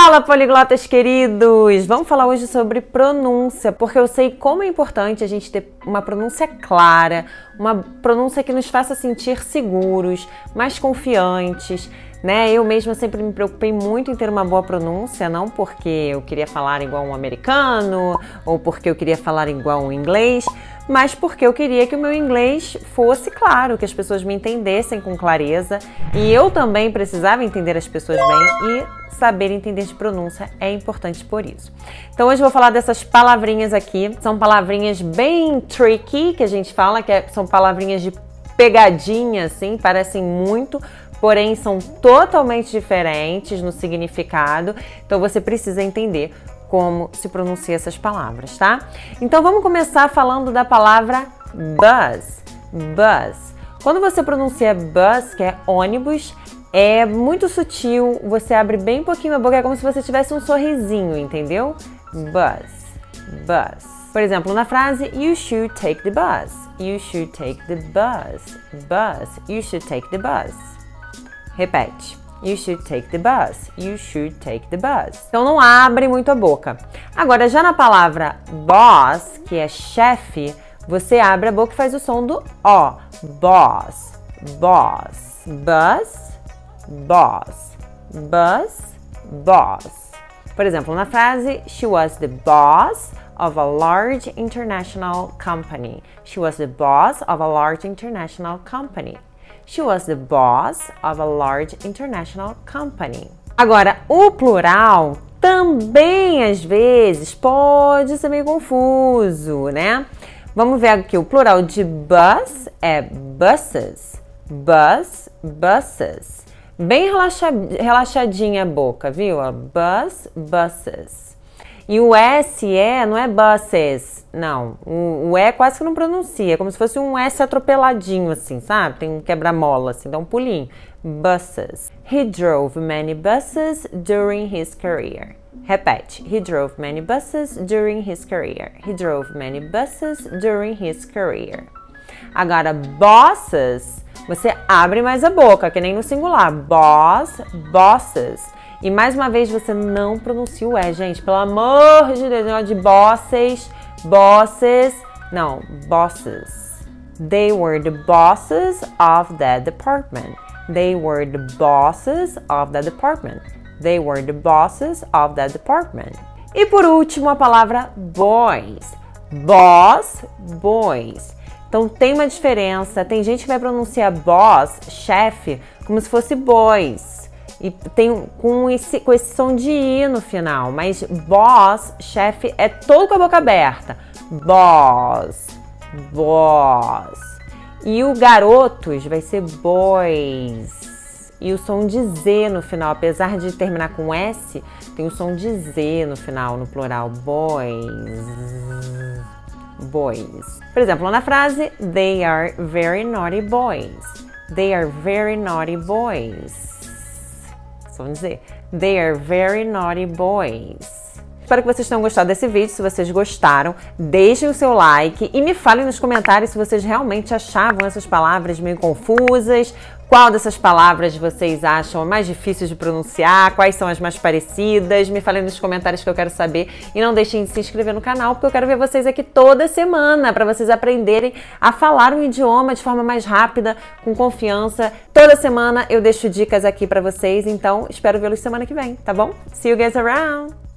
Fala, poliglotas queridos! Vamos falar hoje sobre pronúncia, porque eu sei como é importante a gente ter uma pronúncia clara, uma pronúncia que nos faça sentir seguros, mais confiantes, né? Eu mesma sempre me preocupei muito em ter uma boa pronúncia, não porque eu queria falar igual um americano ou porque eu queria falar igual um inglês, mas porque eu queria que o meu inglês fosse claro, que as pessoas me entendessem com clareza e eu também precisava entender as pessoas bem e saber entender de pronúncia é importante por isso. Então hoje eu vou falar dessas palavrinhas aqui, são palavrinhas bem tricky que a gente fala, que é, são palavrinhas de pegadinha assim, parecem muito, porém são totalmente diferentes no significado. Então você precisa entender como se pronuncia essas palavras, tá? Então vamos começar falando da palavra bus. Bus. Quando você pronuncia bus, que é ônibus, é muito sutil, você abre bem pouquinho a boca, é como se você tivesse um sorrisinho, entendeu? Bus. Bus. Por exemplo, na frase You should take the bus. You should take the bus. Bus. You should take the bus. Repete. You should take the bus. You should take the bus. Então não abre muito a boca. Agora, já na palavra boss, que é chefe, você abre a boca e faz o som do O. Boss. Boss. Bus. Boss. Bus. Boss. Por exemplo, na frase She was the boss of a large international company. She was the boss of a large international company. She was the boss of a large international company. Agora, o plural também às vezes pode ser meio confuso, né? Vamos ver aqui o plural de bus é buses. Bus, buses. Bem relaxadinha a boca, viu? Bus, buses. E o SE não é buses, não. O, o E quase que não pronuncia, é como se fosse um S atropeladinho, assim, sabe? Tem um quebra-mola, assim, dá um pulinho. Buses. He drove many buses during his career. Repete. He drove many buses during his career. He drove many buses during his career. Agora, bosses, você abre mais a boca, que nem no singular. Boss, bosses. E mais uma vez você não pronuncia o E, gente. Pelo amor de Deus, negócio de bosses, bosses. Não, bosses. They were the bosses of that department. They were the bosses of that department. They were the bosses of that department. E por último, a palavra boys. Boss, boys. Então tem uma diferença. Tem gente que vai pronunciar boss, chefe, como se fosse boys e tem com esse, com esse som de I no final, mas boss, chefe, é todo com a boca aberta. Boss, boss. E o garotos vai ser boys. E o som de Z no final, apesar de terminar com S, tem o som de Z no final, no plural. Boys. Boys. Por exemplo, na frase, they are very naughty boys. They are very naughty boys vamos dizer. They are very naughty boys. Espero que vocês tenham gostado desse vídeo. Se vocês gostaram, deixem o seu like e me falem nos comentários se vocês realmente achavam essas palavras meio confusas, qual dessas palavras vocês acham mais difíceis de pronunciar? Quais são as mais parecidas? Me falem nos comentários que eu quero saber. E não deixem de se inscrever no canal, porque eu quero ver vocês aqui toda semana para vocês aprenderem a falar um idioma de forma mais rápida, com confiança. Toda semana eu deixo dicas aqui para vocês, então espero vê-los semana que vem, tá bom? See you guys around!